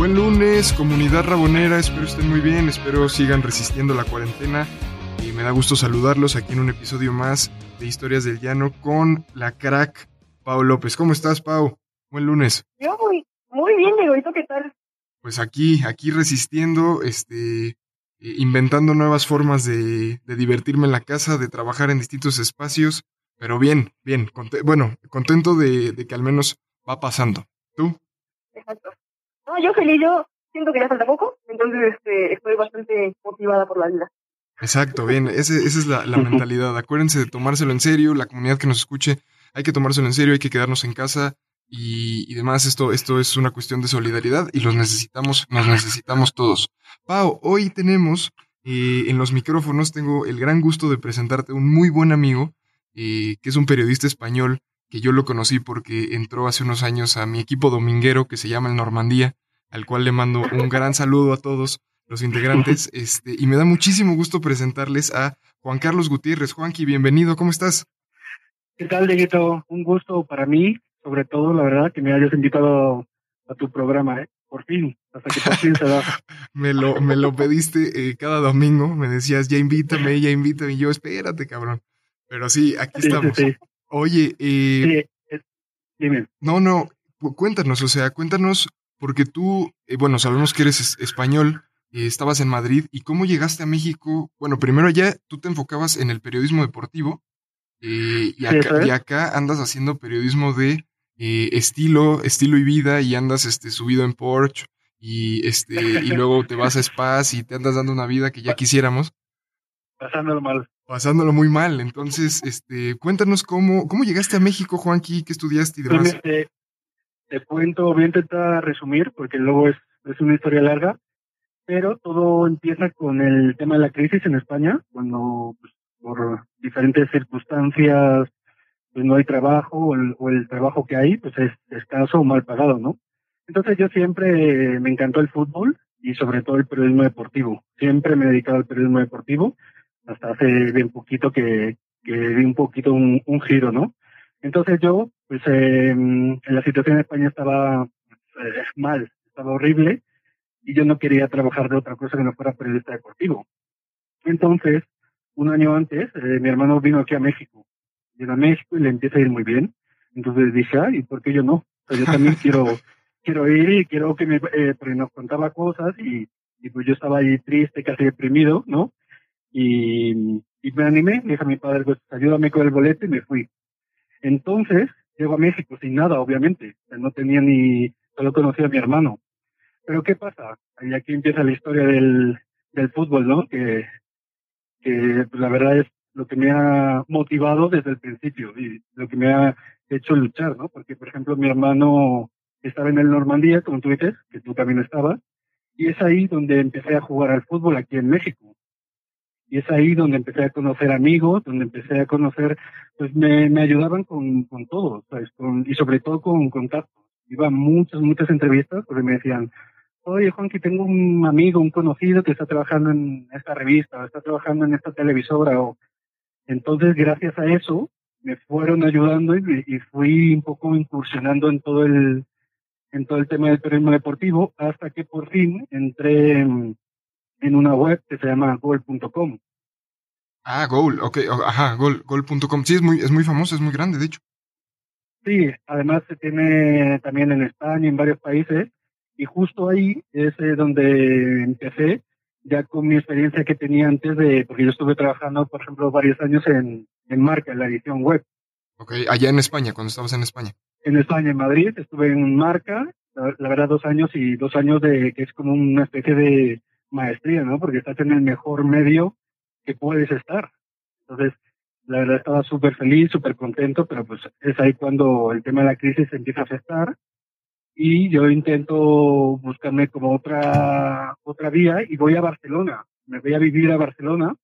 Buen lunes, comunidad rabonera, espero estén muy bien, espero sigan resistiendo la cuarentena y me da gusto saludarlos aquí en un episodio más de Historias del Llano con la crack Pau López. ¿Cómo estás, Pau? Buen lunes. Yo muy, muy bien, Diego. ¿Y tú qué tal? Pues aquí, aquí resistiendo, este, eh, inventando nuevas formas de, de divertirme en la casa, de trabajar en distintos espacios, pero bien, bien, conte- bueno, contento de, de que al menos va pasando. ¿Tú? Exacto. No, yo feliz, yo siento que ya falta poco, entonces este, estoy bastante motivada por la vida. Exacto, bien, esa es la, mentalidad. Acuérdense de tomárselo en serio, la comunidad que nos escuche, hay que tomárselo en serio, hay que quedarnos en casa y, demás. Esto, esto es una cuestión de solidaridad y los necesitamos, nos necesitamos todos. Pau, hoy tenemos eh, en los micrófonos, tengo el gran gusto de presentarte un muy buen amigo, eh, que es un periodista español, que yo lo conocí porque entró hace unos años a mi equipo dominguero que se llama el Normandía, al cual le mando un gran saludo a todos los integrantes, este, y me da muchísimo gusto presentarles a Juan Carlos Gutiérrez. Juanqui, bienvenido, ¿cómo estás? ¿Qué tal, Dieguito? Un gusto para mí, sobre todo, la verdad, que me hayas invitado a tu programa, ¿eh? Por fin, hasta que por fin se da. Me lo, me lo pediste eh, cada domingo, me decías, ya invítame, ya invítame, y yo, espérate, cabrón. Pero sí, aquí Sí, sí, estamos. sí. Oye, eh, Sí, dime. no, no, cu- cuéntanos, o sea, cuéntanos, porque tú, eh, bueno, sabemos que eres es- español, eh, estabas en Madrid, ¿y cómo llegaste a México? Bueno, primero allá tú te enfocabas en el periodismo deportivo, eh, y, acá, y acá andas haciendo periodismo de eh, estilo, estilo y vida, y andas este, subido en Porsche, y, este, y luego te vas a spas y te andas dando una vida que ya quisiéramos Pasándolo mal. Pasándolo muy mal. Entonces, este, cuéntanos cómo, cómo llegaste a México, Juanqui, qué estudiaste y Pues, demás. te, te cuento, voy a intentar resumir, porque luego es, es una historia larga, pero todo empieza con el tema de la crisis en España, cuando pues, por diferentes circunstancias pues no hay trabajo o el, o el trabajo que hay pues es escaso o mal pagado, ¿no? Entonces yo siempre me encantó el fútbol y sobre todo el periodismo deportivo. Siempre me he dedicado al periodismo deportivo, hasta hace bien poquito que, que di un poquito un, un giro, ¿no? Entonces yo, pues eh, en la situación en España estaba eh, mal, estaba horrible y yo no quería trabajar de otra cosa que no fuera periodista deportivo. Entonces, un año antes, eh, mi hermano vino aquí a México. Vino a México y le empieza a ir muy bien. Entonces dije, ay, ¿por qué yo no? O sea, yo también quiero, quiero ir y quiero que me, eh, porque nos contaba cosas y, y pues yo estaba ahí triste, casi deprimido, ¿no? Y, y me animé, le dije a mi padre, pues ayúdame con el boleto y me fui. Entonces, llego a México sin nada, obviamente. No tenía ni, solo conocía a mi hermano. Pero ¿qué pasa? Y aquí empieza la historia del, del fútbol, ¿no? Que, que pues, la verdad es lo que me ha motivado desde el principio y lo que me ha hecho luchar, ¿no? Porque, por ejemplo, mi hermano estaba en el Normandía, como tú dices, que tú también estabas, y es ahí donde empecé a jugar al fútbol aquí en México. Y es ahí donde empecé a conocer amigos, donde empecé a conocer, pues me, me ayudaban con, con todo, ¿sabes? Con, y sobre todo con contactos. Iba muchas, muchas entrevistas porque me decían, oye Juan, que tengo un amigo, un conocido que está trabajando en esta revista, o está trabajando en esta televisora, o entonces gracias a eso me fueron ayudando y, y fui un poco incursionando en todo el, en todo el tema del periodismo deportivo hasta que por fin entré en, en una web que se llama gol.com. Ah, Goal, ok, ajá, Goal, Goal.com. Sí, es muy, es muy famoso, es muy grande, de hecho. Sí, además se tiene también en España, en varios países, y justo ahí es eh, donde empecé, ya con mi experiencia que tenía antes de, porque yo estuve trabajando, por ejemplo, varios años en, en marca, en la edición web. Ok, allá en España, cuando estabas en España. En España, en Madrid, estuve en marca, la, la verdad dos años y dos años de que es como una especie de maestría, ¿no? Porque estás en el mejor medio que puedes estar. Entonces, la verdad estaba súper feliz, súper contento, pero pues es ahí cuando el tema de la crisis empieza a afectar y yo intento buscarme como otra otra vía y voy a Barcelona. Me voy a vivir a Barcelona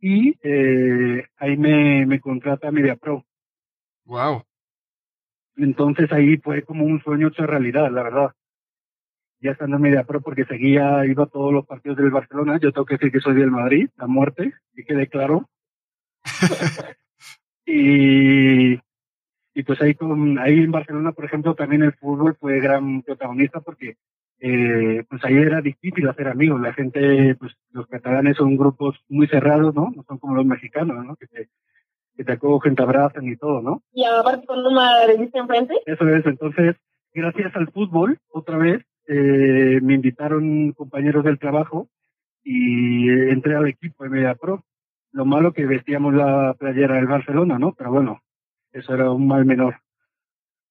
y eh, ahí me, me contrata MediaPro. Wow. Entonces ahí fue como un sueño hecho realidad, la verdad. Ya estando en MediaPro porque seguía, iba a todos los partidos del Barcelona. Yo tengo que decir que soy del Madrid, a muerte, y quede claro. y, y pues ahí con, ahí en Barcelona, por ejemplo, también el fútbol fue gran protagonista porque eh, pues ahí era difícil hacer amigos. La gente, pues los catalanes son grupos muy cerrados, ¿no? No son como los mexicanos, ¿no? Que te, que te acogen, te abrazan y todo, ¿no? Y aparte con una revista enfrente. Eso es, entonces, gracias al fútbol, otra vez, eh, me invitaron compañeros del trabajo y entré al equipo de Media Pro. Lo malo que vestíamos la playera del Barcelona, ¿no? Pero bueno, eso era un mal menor.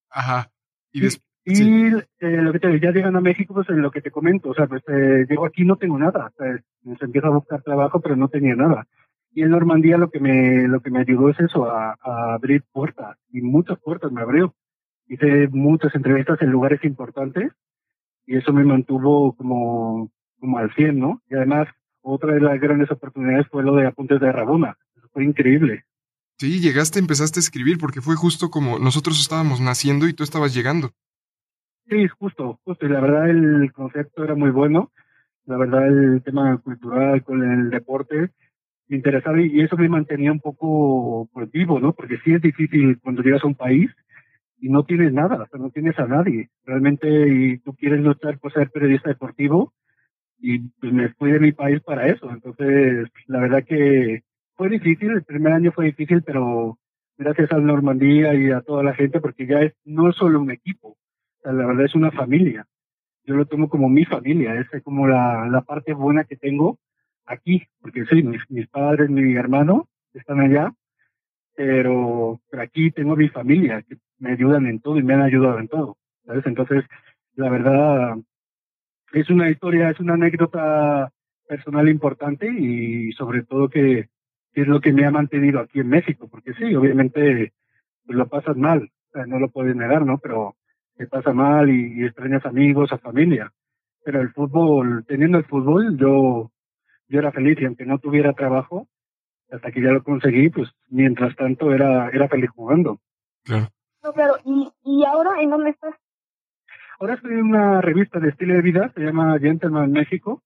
Ajá. Y después. Y Sí. eh, lo que te ya llegan a México, pues en lo que te comento, o sea, pues eh, llego aquí no tengo nada, o sea, se empieza a buscar trabajo, pero no tenía nada. Y en Normandía lo que me lo que me ayudó es eso, a, a abrir puertas, y muchas puertas me abrió. Hice muchas entrevistas en lugares importantes, y eso me mantuvo como, como al 100, ¿no? Y además, otra de las grandes oportunidades fue lo de Apuntes de Rabona. Eso fue increíble. Sí, llegaste, empezaste a escribir porque fue justo como nosotros estábamos naciendo y tú estabas llegando. Sí, justo, justo. Y la verdad el concepto era muy bueno. La verdad el tema cultural con el deporte me interesaba y eso me mantenía un poco pues, vivo, ¿no? Porque sí es difícil cuando llegas a un país y no tienes nada, o sea, no tienes a nadie. Realmente y tú quieres luchar por ser periodista deportivo y pues me fui de mi país para eso. Entonces, la verdad que fue difícil, el primer año fue difícil, pero gracias a Normandía y a toda la gente, porque ya es, no es solo un equipo, la verdad es una familia. Yo lo tomo como mi familia, es como la, la parte buena que tengo aquí, porque sí, mis, mis padres, mi hermano están allá, pero, pero aquí tengo mi familia, me ayudan en todo y me han ayudado en todo, ¿sabes? Entonces, la verdad, es una historia, es una anécdota personal importante y sobre todo que, es lo que me ha mantenido aquí en México, porque sí, obviamente lo pasas mal, no lo puedes negar, ¿no? Pero te pasa mal y, extrañas amigos, a familia. Pero el fútbol, teniendo el fútbol, yo, yo era feliz y aunque no tuviera trabajo, hasta que ya lo conseguí, pues mientras tanto era, era feliz jugando. Claro. ¿Y, ¿Y ahora en dónde estás? Ahora estoy en una revista de estilo de vida, se llama Gentleman México,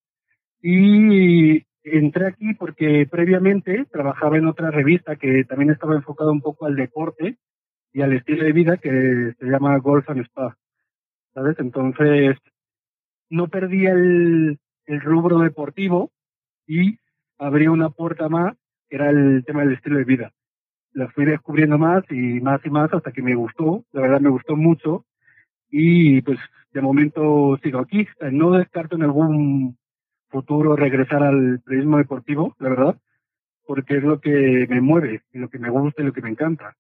y entré aquí porque previamente trabajaba en otra revista que también estaba enfocada un poco al deporte y al estilo de vida que se llama Golf and Spa, ¿sabes? Entonces, no perdí el, el rubro deportivo y abrí una puerta más, que era el tema del estilo de vida. La fui descubriendo más y más y más hasta que me gustó, la verdad me gustó mucho y pues de momento sigo aquí. No descarto en algún futuro regresar al periodismo deportivo, la verdad, porque es lo que me mueve, y lo que me gusta y lo que me encanta.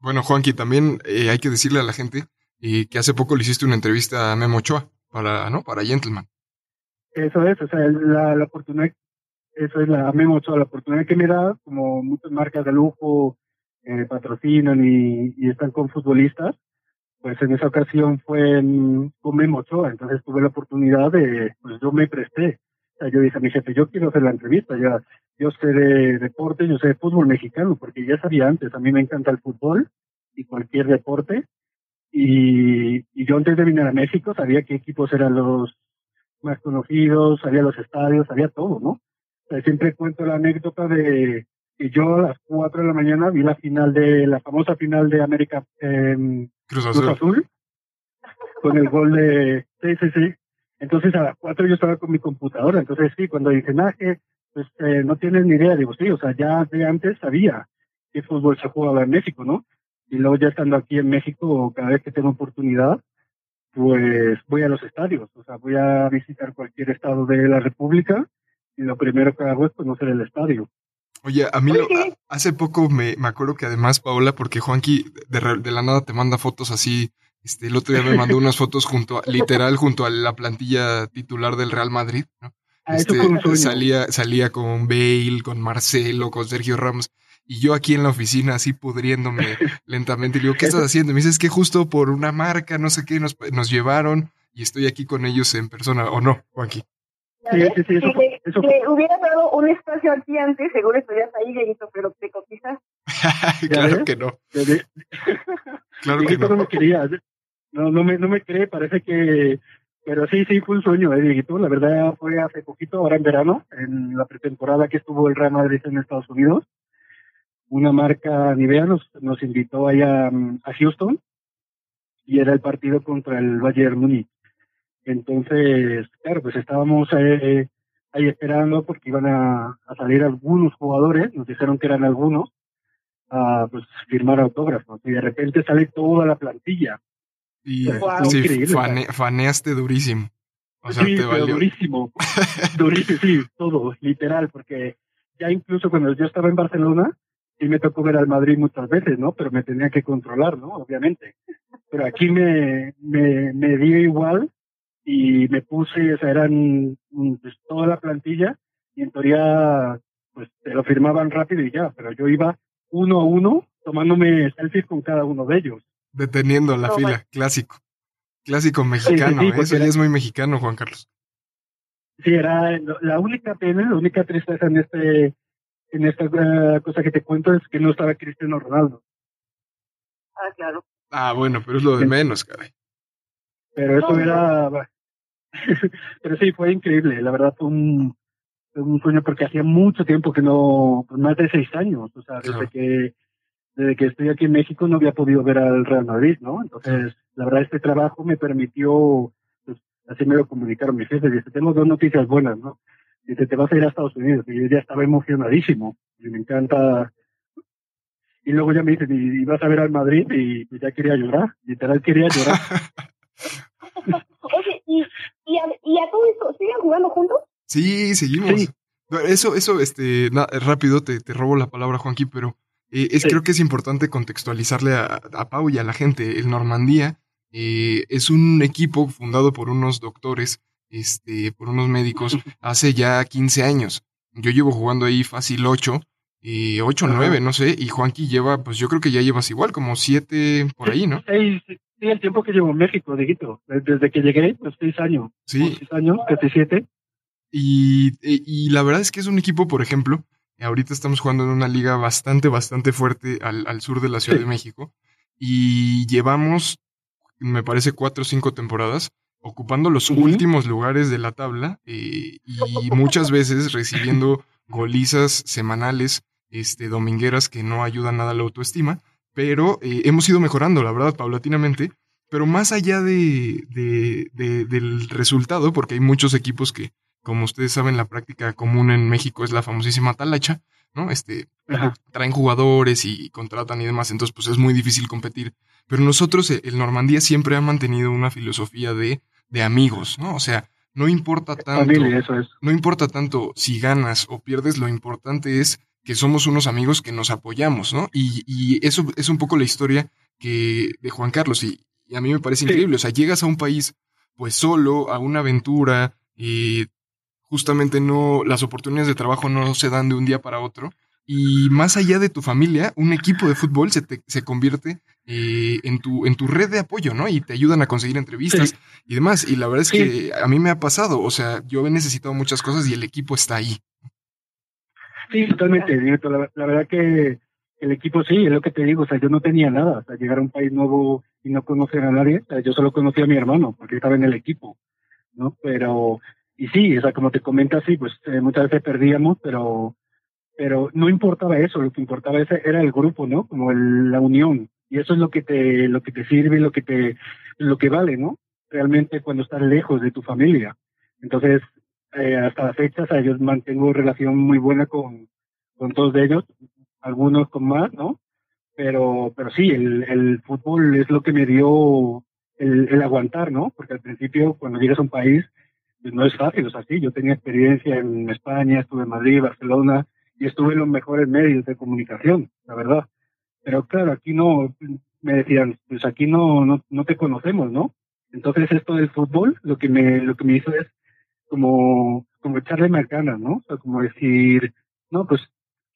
Bueno, Juanqui, también eh, hay que decirle a la gente eh, que hace poco le hiciste una entrevista a Memo Ochoa para, ¿no? Para Gentleman. Eso es, o sea, la, la oportunidad, eso es la Memo la oportunidad que me da, como muchas marcas de lujo eh, patrocinan y, están con futbolistas, pues en esa ocasión fue en, con Memo entonces tuve la oportunidad de, pues yo me presté. O sea, yo dije a mi jefe, yo quiero hacer la entrevista, ya, yo sé de deporte, yo sé de fútbol mexicano, porque ya sabía antes, a mí me encanta el fútbol y cualquier deporte, y, y yo antes de venir a México sabía qué equipos eran los más conocidos, sabía los estadios, sabía todo, ¿no? Sea, siempre cuento la anécdota de que yo a las 4 de la mañana vi la final de, la famosa final de América, eh, Cruz Cruz Azul. Con el gol de sí sí sí. Entonces a las cuatro yo estaba con mi computadora. Entonces sí cuando dicen ah que pues eh, no tienes ni idea digo sí o sea ya de antes sabía que fútbol se jugaba en México no y luego ya estando aquí en México cada vez que tengo oportunidad pues voy a los estadios. O sea voy a visitar cualquier estado de la República y lo primero que hago es conocer el estadio Oye, a mí lo- a- hace poco me, me acuerdo que además, Paola, porque Juanqui de, la nada te manda fotos así. Este, el otro día me mandó unas fotos junto a, literal, junto a la plantilla titular del Real Madrid, ¿no? Ah, Este, salía, salía con Bale, con Marcelo, con Sergio Ramos. y yo aquí en la oficina así pudriéndome lentamente. Y le digo, ¿qué estás haciendo? Y me dice, es que justo por una marca, no sé qué, nos, nos llevaron y estoy aquí con ellos en persona, ¿o no, Juanqui? Sí, sí, sí, eso le, eso le hubieras dado un espacio aquí antes, seguro estarías ahí, Dieguito, pero te cotizas. claro que no, claro que no no. me quería. No, no me, no me cree, parece que. Pero sí, sí, fue un sueño, eh, Dieguito. La verdad fue hace poquito, ahora en verano, en la pretemporada que estuvo el Real Madrid en Estados Unidos. Una marca Nivea nos, nos invitó allá mm, a Houston y era el partido contra el Bayern Múnich. Entonces, claro, pues estábamos eh, ahí esperando porque iban a, a salir algunos jugadores, nos dijeron que eran algunos, a pues firmar autógrafos y de repente sale toda la plantilla. Y Wow, sí, fane- faneaste durísimo. O sea, sí, te pero valió. durísimo, durísimo, sí, todo, literal, porque ya incluso cuando yo estaba en Barcelona, sí me tocó ver al Madrid muchas veces, ¿no? Pero me tenía que controlar, ¿no? Obviamente. Pero aquí me, me, me dio igual y me puse, o sea, eran mm, pues, toda la plantilla y en teoría, pues te lo firmaban rápido y ya, pero yo iba uno a uno tomándome selfies con cada uno de ellos. Deteniendo la No, fila, clásico. Clásico mexicano, sí, ¿eh? porque eso ya era- es muy mexicano, Juan Carlos. Sí, era la única pena, la única tristeza en este en esta eh, cosa que te cuento es que no estaba Cristiano Ronaldo. Ah, claro. Ah, bueno, pero es lo de Sí. menos, caray. Pero eso no. era... pero sí, fue increíble. La verdad fue un, fue un sueño porque hacía mucho tiempo que no... pues, más de seis años. O sea, desde Claro. que desde que estoy aquí en México no había podido ver al Real Madrid, ¿no? Entonces, la verdad, este trabajo me permitió... Pues, así me lo comunicaron mis jefes. Dice, tengo dos noticias buenas, ¿no? Dice, te vas a ir a Estados Unidos. Y yo ya estaba emocionadísimo. Y me encanta... Y luego ya me dicen, y, vas a ver al Madrid y pues ya quería llorar. Literal quería llorar. Oye, ¿y, y, a, y a todo esto, siguen jugando juntos? Sí, seguimos. Sí. Eso, eso, este, na- rápido te, te robo la palabra, Juanqui, pero eh, es Sí. creo que es importante contextualizarle a, a Pau y a la gente. El Normandía eh, es un equipo fundado por unos doctores, este, por unos médicos, hace ya 15 años. Yo llevo jugando ahí fácil 8, eh, 8 Ajá. 9, no sé, y Juanqui lleva, pues yo creo que ya llevas igual, como 7 por ahí, ¿no? Seis, sí, el tiempo que llevo en México, Dieguito. Desde que llegué, pues seis años. Sí, Seis años, casi siete. Y, y- la verdad es que es un equipo, por ejemplo, ahorita estamos jugando en una liga bastante, bastante fuerte al, al sur de la Ciudad Sí. de México. Y llevamos, me parece, cuatro o cinco temporadas ocupando los últimos lugares de la tabla eh, y muchas veces recibiendo golizas semanales, este, domingueras que no ayudan nada a la autoestima. Pero eh, hemos ido mejorando, la verdad, paulatinamente. Pero más allá de, de- de- del resultado, porque hay muchos equipos que, como ustedes saben, la práctica común en México es la famosísima talacha, ¿no? Este, Ajá. traen jugadores y contratan y demás, entonces pues es muy difícil competir. Pero nosotros, eh, el Normandía siempre ha mantenido una filosofía de, de amigos, ¿no? O sea, no importa tanto, Familia, eso es. no importa tanto si ganas o pierdes, lo importante es que somos unos amigos que nos apoyamos, ¿no? Y, y eso es un poco la historia que de Juan Carlos y, y a mí me parece Sí. increíble. O sea, llegas a un país pues solo, a una aventura, y justamente no, las oportunidades de trabajo no se dan de un día para otro. Y más allá de tu familia, un equipo de fútbol se, te- se convierte eh, en, tu, en tu red de apoyo, ¿no? Y te ayudan a conseguir entrevistas Sí. y demás. Y la verdad es Sí. que a mí me ha pasado. O sea, yo he necesitado muchas cosas y el equipo está ahí. Sí, totalmente. La, la verdad que el equipo sí, es lo que te digo. O sea, yo no tenía nada. O sea, llegar a un país nuevo y no conocer a nadie. O sea, yo solo conocía a mi hermano porque estaba en el equipo, ¿no? Pero, y sí, o sea, como te comentas, sí, pues eh, muchas veces perdíamos, pero pero no importaba eso, lo que importaba ese era el grupo, ¿no? Como el- la unión. Y eso es lo que te, lo que te sirve, lo que te, lo que vale, ¿no? Realmente cuando estás lejos de tu familia. Entonces, eh, hasta la fecha, o yo mantengo relación muy buena con, con todos ellos, algunos con más, ¿no? Pero, pero sí, el, el fútbol es lo que me dio el, el aguantar, ¿no? Porque al principio, cuando llegas a un país, pues no es fácil, o sea, sí, yo tenía experiencia en España, estuve en Madrid, Barcelona, y estuve en los mejores medios de comunicación, la verdad. Pero claro, aquí no, me decían, pues aquí no, no, no te conocemos, ¿no? Entonces esto del fútbol, lo que me, lo que me hizo es como, como echarle más ¿no? O sea, como decir, no, pues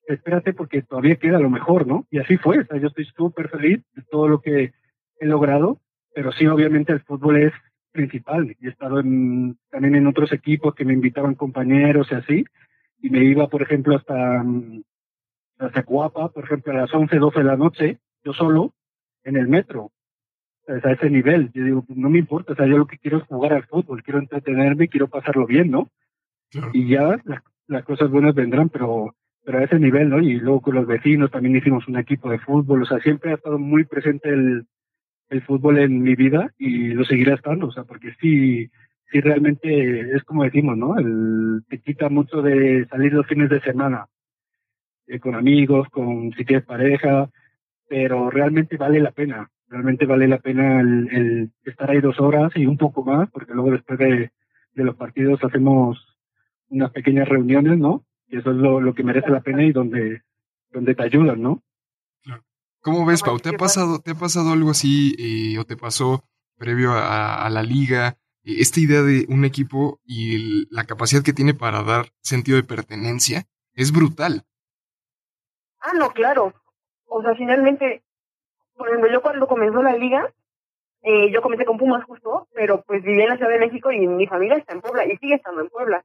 espérate porque todavía queda lo mejor, ¿no? Y así fue, o sea, yo estoy súper feliz de todo lo que he logrado, pero sí, obviamente el fútbol es principal. He estado en, también en otros equipos que me invitaban compañeros y así, y me iba, por ejemplo, hasta, mm, hasta Cuapa, por ejemplo, a las 11, 12 de la noche, yo solo, en el metro, o sea, a ese nivel. Yo digo, no me importa, o sea, yo lo que quiero es jugar al fútbol, quiero entretenerme, quiero pasarlo bien, ¿no? Claro. Y ya las, las cosas buenas vendrán, pero pero a ese nivel, ¿no? Y luego con los vecinos también hicimos un equipo de fútbol, o sea, siempre ha estado muy presente el, el fútbol en mi vida y lo seguirá estando, o sea, porque sí, sí realmente es como decimos, ¿no? El, te quita mucho de salir los fines de semana eh, con amigos, con si tienes pareja, pero realmente vale la pena, realmente vale la pena el, el estar ahí dos horas y un poco más, porque luego después de, de los partidos hacemos unas pequeñas reuniones, ¿no? Y eso es lo, lo que merece la pena y donde, donde te ayudan, ¿no? ¿Cómo ves, Pau? ¿Te ha pasado, te ha pasado algo así eh, o te pasó previo a, a la liga? Eh, esta idea de un equipo y el- la capacidad que tiene para dar sentido de pertenencia es brutal. Ah, no, claro. O sea, finalmente, por ejemplo, yo cuando comenzó la liga, eh, yo comencé con Pumas justo, pero pues vivía en la Ciudad de México y mi familia está en Puebla y sigue estando en Puebla.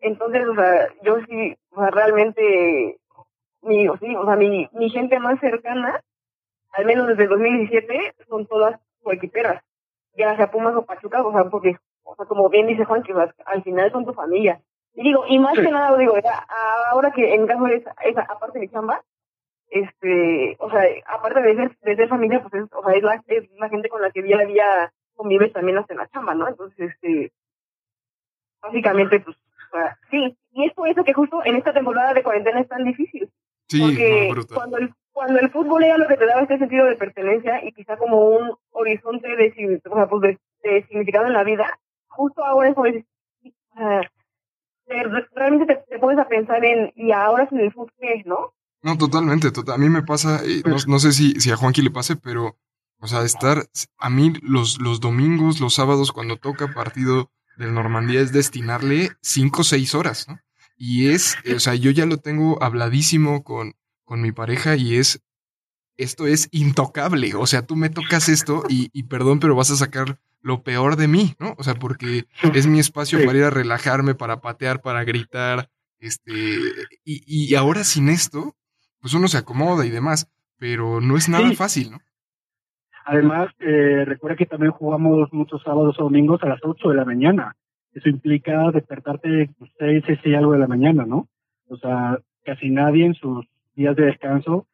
Entonces, o sea, yo sí, o sea, realmente, mi, o sí, o sea, mi, mi gente más cercana, al menos desde el 2017, son todas coequiperas, ya sea Pumas o Pachuca, o sea, porque, o sea, como bien dice Juan, que al final son tu familia. Y digo, y más Sí. que nada, digo, ya, ahora que en caso de esa, esa aparte de mi chamba, este, o sea, aparte de ser, de ser familia, pues es, o sea, es la, es la gente con la que día a día convives también hasta en la chamba, ¿no? Entonces, este, básicamente, pues, o sea, sí, y es por eso que justo en esta temporada de cuarentena es tan difícil, Sí, porque cuando el, cuando el fútbol era lo que te daba este sentido de pertenencia y quizá como un horizonte de, sign- o sea, pues de, de significado en la vida, justo ahora es como o sea, te- realmente te, te pones a pensar en, y ahora sin el fútbol, ¿qué? ¿no? No, totalmente, tota- A mí me pasa, eh, no, no sé si, si a Juanqui le pase, pero, o sea, estar, a mí los, los domingos, los sábados, cuando toca partido del Normandía, es destinarle cinco o seis horas, ¿no? Y es, eh, o sea, yo ya lo tengo habladísimo con, con mi pareja y es, esto es intocable. O sea, tú me tocas esto y, y perdón, pero vas a sacar lo peor de mí, ¿no? O sea, porque es mi espacio Sí. para ir a relajarme, para patear, para gritar, este, y, y ahora sin esto, pues uno se acomoda y demás, pero no es nada Sí. fácil, ¿no? Además, eh, recuerda que también jugamos muchos sábados o domingos a las 8 de la mañana. Eso implica despertarte pues, 6, 6 y algo de la mañana, ¿no? O sea, casi nadie en sus días de descanso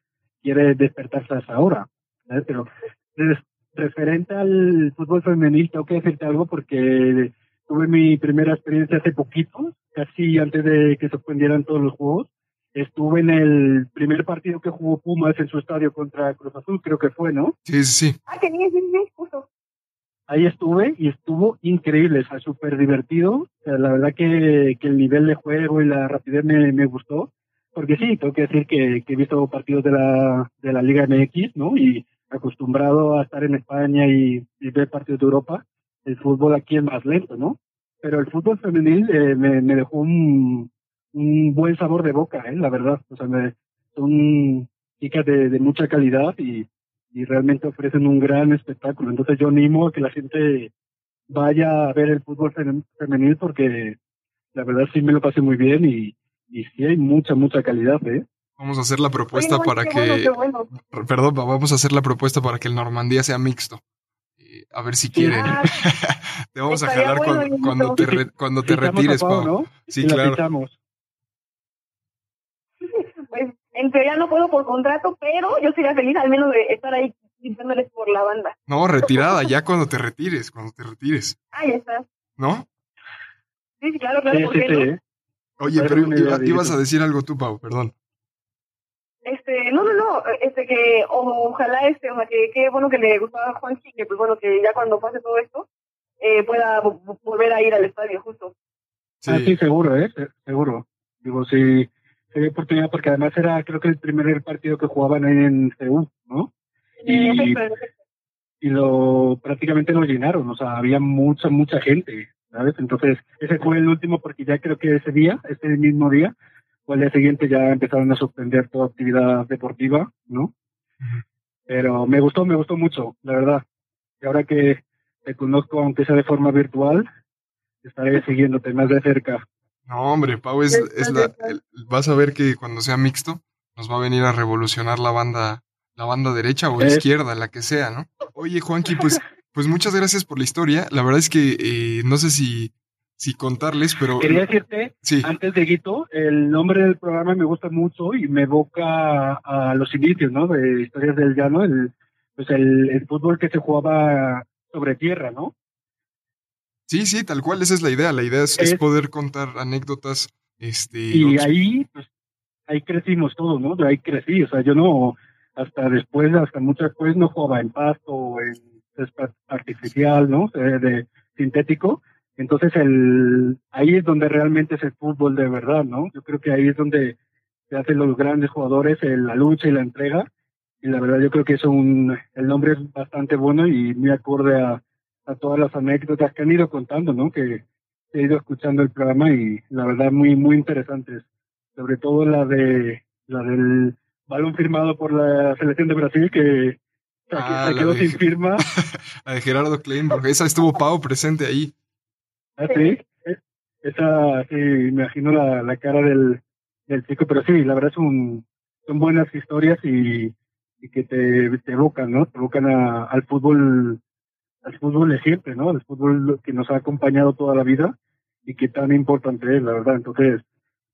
quiere despertarse a esa hora. ¿sabes? Pero res- referente al fútbol femenil, tengo que decirte algo porque tuve mi primera experiencia hace poquito, casi antes de que suspendieran todos los juegos. Estuve en el primer partido que jugó Pumas en su estadio contra Cruz Azul, creo que fue, ¿no? Sí, sí, sí. Ah, que bien, sí, sí, justo. ahí estuve y estuvo increíble, o sea, súper divertido. O sea, la verdad que, que el nivel de juego y la rapidez me, me gustó. Porque sí, tengo que decir que, que he visto partidos de la, de la Liga MX, ¿no? Y acostumbrado a estar en España y, y ver partidos de Europa, el fútbol aquí es más lento, ¿no? Pero el fútbol femenil eh, me, me dejó un, un buen sabor de boca, ¿eh? La verdad. O sea, me, son chicas de, de mucha calidad y, y realmente ofrecen un gran espectáculo. Entonces yo animo a que la gente vaya a ver el fútbol fem- femenil porque la verdad sí me lo pasé muy bien y, y sí hay mucha, mucha calidad, ¿eh? Vamos a hacer la propuesta para que, bueno, qué bueno. perdón, vamos a hacer la propuesta para que el Normandía sea mixto. Eh, a ver si quieren. Ah, te vamos a jalar bueno, cuando, te, re- cuando te retires, Pau. Sí, claro. pues en teoría no puedo por contrato, pero yo sería feliz al menos de estar ahí gritándoles por la banda. No, retirada, ya cuando te retires, cuando te retires, Ahí está. ¿no? Sí, sí, claro, claro, Sí, ¿por sí, qué sí, no? ¿eh? Oye, pero una idea, iba- ibas a decir algo tú, Pau, perdón. Este, no, no, no, este que o- ojalá este, o sea, que qué bueno que le gustaba a Juanchi, que pues bueno, que ya cuando pase todo esto, eh, pueda vo- vo- volver a ir al estadio, justo. Sí, Ah, sí, seguro, ¿eh? Se- Seguro. Digo, sí, oportunidad porque además era creo que el primer partido que jugaban ahí en CEU, ¿no? Y- lo prácticamente lo llenaron, o sea, había mucha, mucha gente, ¿sabes? Entonces, ese fue el último porque ya creo que ese día, ese mismo día, al día siguiente ya empezaron a suspender toda actividad deportiva, ¿no? Pero me gustó, me gustó mucho, la verdad. Y ahora que te conozco, aunque sea de forma virtual, estaré siguiéndote más de cerca. No, hombre, Pau, es, es la, el- vas a ver que cuando sea mixto nos va a venir a revolucionar la banda, la banda derecha o izquierda, la que sea, ¿no? Oye, Juanqui, pues, pues muchas gracias por la historia. La verdad es que eh, no sé si, si contarles, pero Quería decirte, sí, antes de Guito, el nombre del programa me gusta mucho y me evoca a, los inicios, ¿no? De Historias del Llano, el, pues el, el fútbol que se jugaba sobre tierra, ¿no? Sí, sí, tal cual, esa es la idea. La idea es, es Es- poder contar anécdotas, este, Y ahí, pues, ahí crecimos todos, ¿no? Ahí crecí, o sea, yo no, hasta después, hasta mucho después, no jugaba en pasto o en césped artificial, ¿no? De, de sintético. Entonces, el, ahí es donde realmente es el fútbol de verdad, ¿no? Yo creo que ahí es donde se hacen los grandes jugadores, en la lucha y la entrega. Y la verdad, yo creo que es un, el nombre es bastante bueno y muy acorde a, a todas las anécdotas que han ido contando, ¿no? Que he ido escuchando el programa y la verdad muy, muy interesantes. Sobre todo la de, la del balón firmado por la selección de Brasil que se, Ah, se quedó sin firma. la de Gerardo Klein, porque esa estuvo Pau presente ahí. Ah, sí. Eh, Esa, sí, me imagino la, la cara del, del chico, pero sí, la verdad es un, son buenas historias y, y que te, te evocan, ¿no? Te evocan a- al fútbol, al fútbol de siempre, ¿no? Al fútbol que nos ha acompañado toda la vida y que tan importante es, la verdad. Entonces,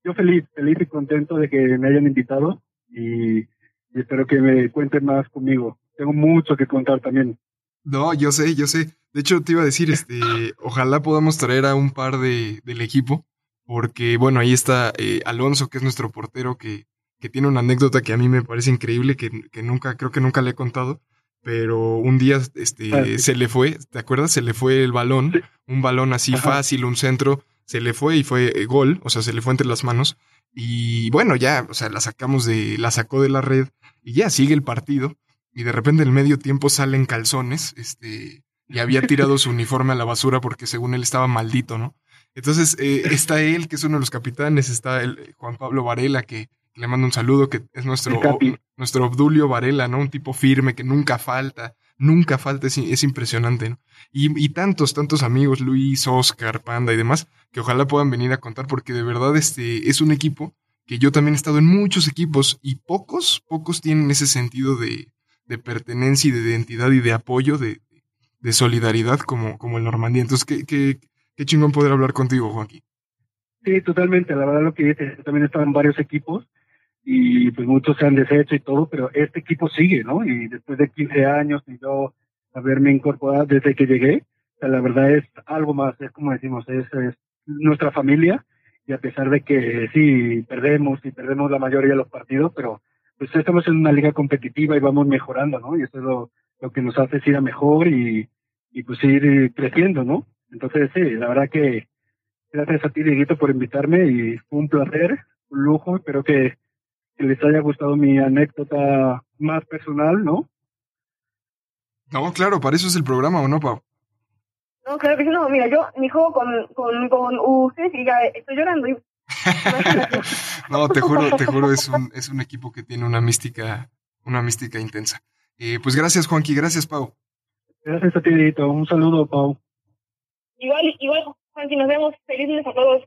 yo feliz, feliz y contento de que me hayan invitado y, y espero que me cuenten más conmigo. Tengo mucho que contar también. No, yo sé, yo sé. De hecho, te iba a decir, este, ojalá podamos traer a un par de, del equipo, porque, bueno, ahí está eh, Alonso, que es nuestro portero, que, que tiene una anécdota que a mí me parece increíble, que, que nunca, creo que nunca le he contado, pero un día, este, Ah, sí. se le fue, ¿te acuerdas? Se le fue el balón, Sí. un balón así Ajá. fácil, un centro, se le fue y fue eh, gol, o sea, se le fue entre las manos, y bueno, ya, o sea, la sacamos de, la sacó de la red, y ya sigue el partido, y de repente en el medio tiempo salen calzones, este, y había tirado su uniforme a la basura porque según él estaba maldito, ¿no? Entonces eh, está él, que es uno de los capitanes, está el eh, Juan Pablo Varela, que le mando un saludo, que es nuestro, nuestro Obdulio Varela, ¿no? Un tipo firme que nunca falta, nunca falta, es, es impresionante, ¿no? Y, y tantos, tantos amigos, Luis, Oscar, Panda y demás, que ojalá puedan venir a contar porque de verdad este es un equipo que yo también he estado en muchos equipos y pocos, pocos tienen ese sentido de, de pertenencia y de identidad y de apoyo, de, de solidaridad como, como el Normandía. Entonces, qué, qué, qué chingón poder hablar contigo, Joaquín. Sí, totalmente. La verdad lo que dices, también estaban varios equipos y pues muchos se han deshecho y todo, pero este equipo sigue, ¿no? Y después de 15 años y yo haberme incorporado desde que llegué, la verdad es algo más, es como decimos, es, es nuestra familia y a pesar de que sí, perdemos y perdemos la mayoría de los partidos, pero pues estamos en una liga competitiva y vamos mejorando, ¿no? Y eso es lo, lo que nos hace ir a mejor y, y pues ir creciendo, ¿no? Entonces sí, la verdad que gracias a ti, Dieguito, por invitarme y fue un placer, un lujo. Espero que, que les haya gustado mi anécdota más personal, ¿no? No, claro, para eso es el programa, ¿o no, Pau? No, claro que sí, no, mira, yo ni juego con, con, con ustedes y ya estoy llorando. y- no, te juro, te juro, es un, es un equipo que tiene una mística, una mística intensa. Eh, pues gracias, Juanqui, gracias, Pau. Gracias a ti, Dieguito. Un saludo, Pau. Igual, igual, Juanqui, nos vemos. Feliz lunes a todos.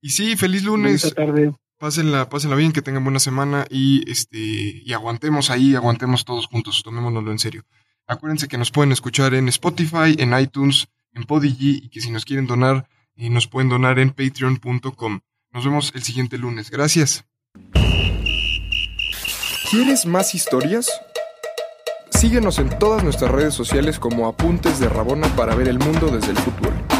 Y sí, feliz lunes. Bonita tarde. Pásenla, pásenla bien, que tengan buena semana y este y aguantemos ahí, aguantemos todos juntos, tomémonoslo en serio. Acuérdense que nos pueden escuchar en Spotify, en iTunes, en Podigy y que si nos quieren donar, eh, nos pueden donar en patreon.com. Nos vemos el siguiente lunes. Gracias. ¿Quieres más historias? Síguenos en todas nuestras redes sociales como Apuntes de Rabona para ver el mundo desde el fútbol.